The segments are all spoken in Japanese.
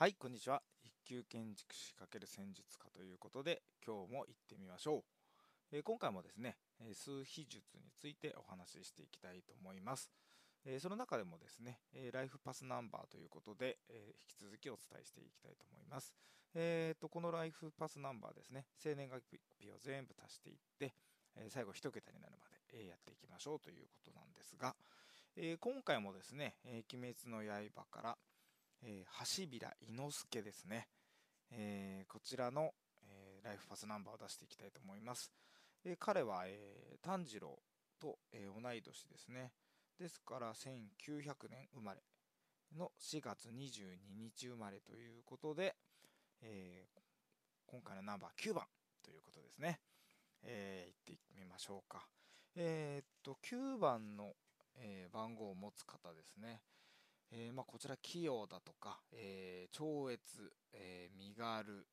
はいこんにちは。一級建築士×戦術家ということで今日も行ってみましょう、え、今回もですね数比術についてお話ししていきたいと思います、え、その中でもですねライフパスナンバーということで、え、引き続きお伝えしていきたいと思います。えーと、このライフパスナンバーですね生年月日を全部足していって最後1桁になるまでやっていきましょうということなんですが、え今回もですね「え鬼滅の刃」から「えー、橋平伊之助ですね、えー、こちらの、えー、ライフパスナンバーを出していきたいと思います、え彼は、え炭治郎と、え同い年ですね。ですから1900年生まれの4月22日生まれということで、え今回のナンバー9番ということですね、えー、ってみましょうか。え、っと9番の、え番号を持つ方ですね、えー、まあ、こちら器用だとか、えー、超越、えー、身軽、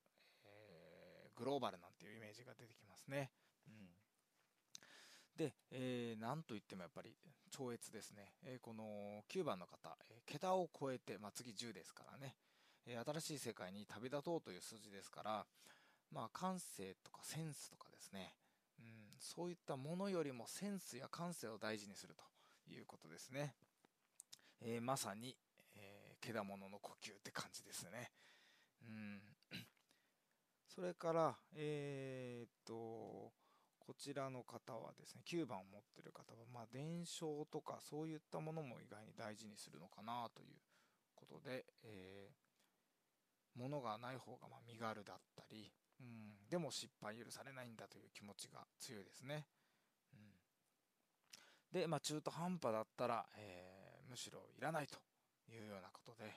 えグローバルなんていうイメージが出てきますね。うん、で、えなんといってもやっぱり超越ですね。えこの9番の方、え桁を超えて、まあ、次10ですからね、え新しい世界に旅立とうという数字ですから、まあ、感性とかセンスとかですね、うん、そういったものよりもセンスや感性を大事にするということですね。えー、まさに、えー、けだものの呼吸って感じですね。うん。それから、えー、っと、こちらの方はですね、9番を持ってる方は、まあ、伝承とかそういったものも意外に大事にするのかなということで、えー、物がない方がま身軽だったり、うん、でも失敗許されないんだという気持ちが強いですね。うん、で、まあ、中途半端だったら、えーむしろいらないというようなことで、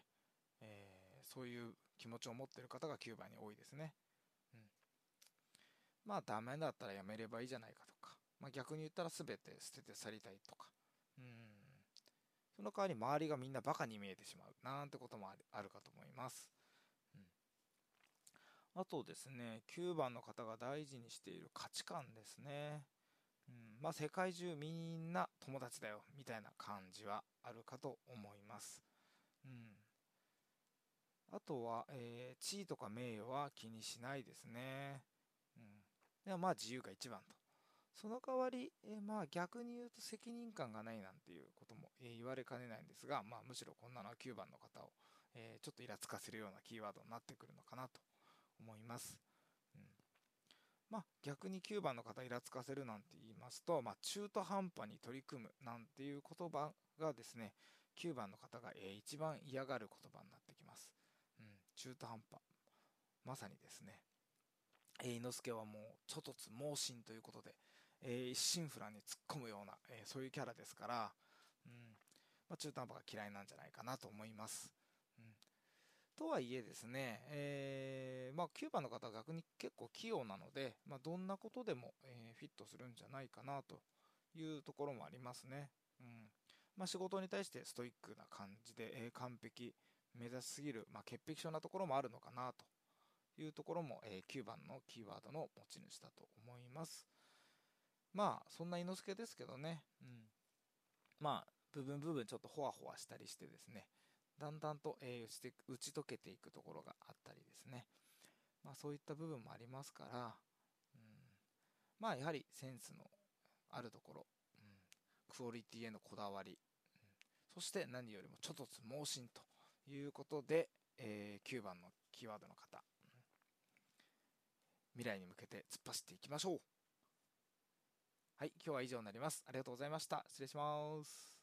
えー、そういう気持ちを持っている方が9番に多いですね。うん、まあダメだったらやめればいいじゃないかとか、まあ、逆に言ったら全て捨てて去りたいとか、うん、その代わり周りがみんなバカに見えてしまうなんてこともあるかと思います。うん、あとですね、9番の方が大事にしている価値観ですね。うんまあ、世界中みんな友達だよみたいな感じはあるかと思います。うん、あとは、えー、地位とか名誉は気にしないですね。うん、ではまあ自由が一番と。その代わり、えー、まあ逆に言うと責任感がないなんていうことも、え、言われかねないんですが、まあ、むしろこんなのは9番の方を、えー、ちょっとイラつかせるようなキーワードになってくるのかなと思います。うんまあ、逆に9番の方イラつかせるなんてますと、まあ、中途半端に取り組むなんていう言葉がですね9番の方が、えー、一番嫌がる言葉になってきます、うん、中途半端。まさにですね、えー、伊之助はもうちょっとつ猛進ということで、えー、一心不乱に突っ込むような、えー、そういうキャラですから、うんまあ、中途半端が嫌いなんじゃないかなと思います、とはいえですね、えー、まあ、9番の方は逆に結構器用なので、まあ、どんなことでも、えー、フィットするんじゃないかなというところもありますね。うんまあ、仕事に対してストイックな感じで、えー、完璧目指しすぎる、まあ、潔癖症なところもあるのかなというところも、え9番のキーワードの持ち主だと思います。まあそんな伊之助ですけどね、うん、まあ部分部分ちょっとほわほわしたりしてですね、だんだんと、えー、打ち解けていくところがあったりですね、まあ、そういった部分もありますから、うん、まあやはりセンスのあるところ、うん、クオリティへのこだわり、うん、そして何よりもちょっと盲信ということで、えー、9番のキーワードの方、未来に向けて突っ走っていきましょう。はい今日は以上になります。ありがとうございました。失礼します。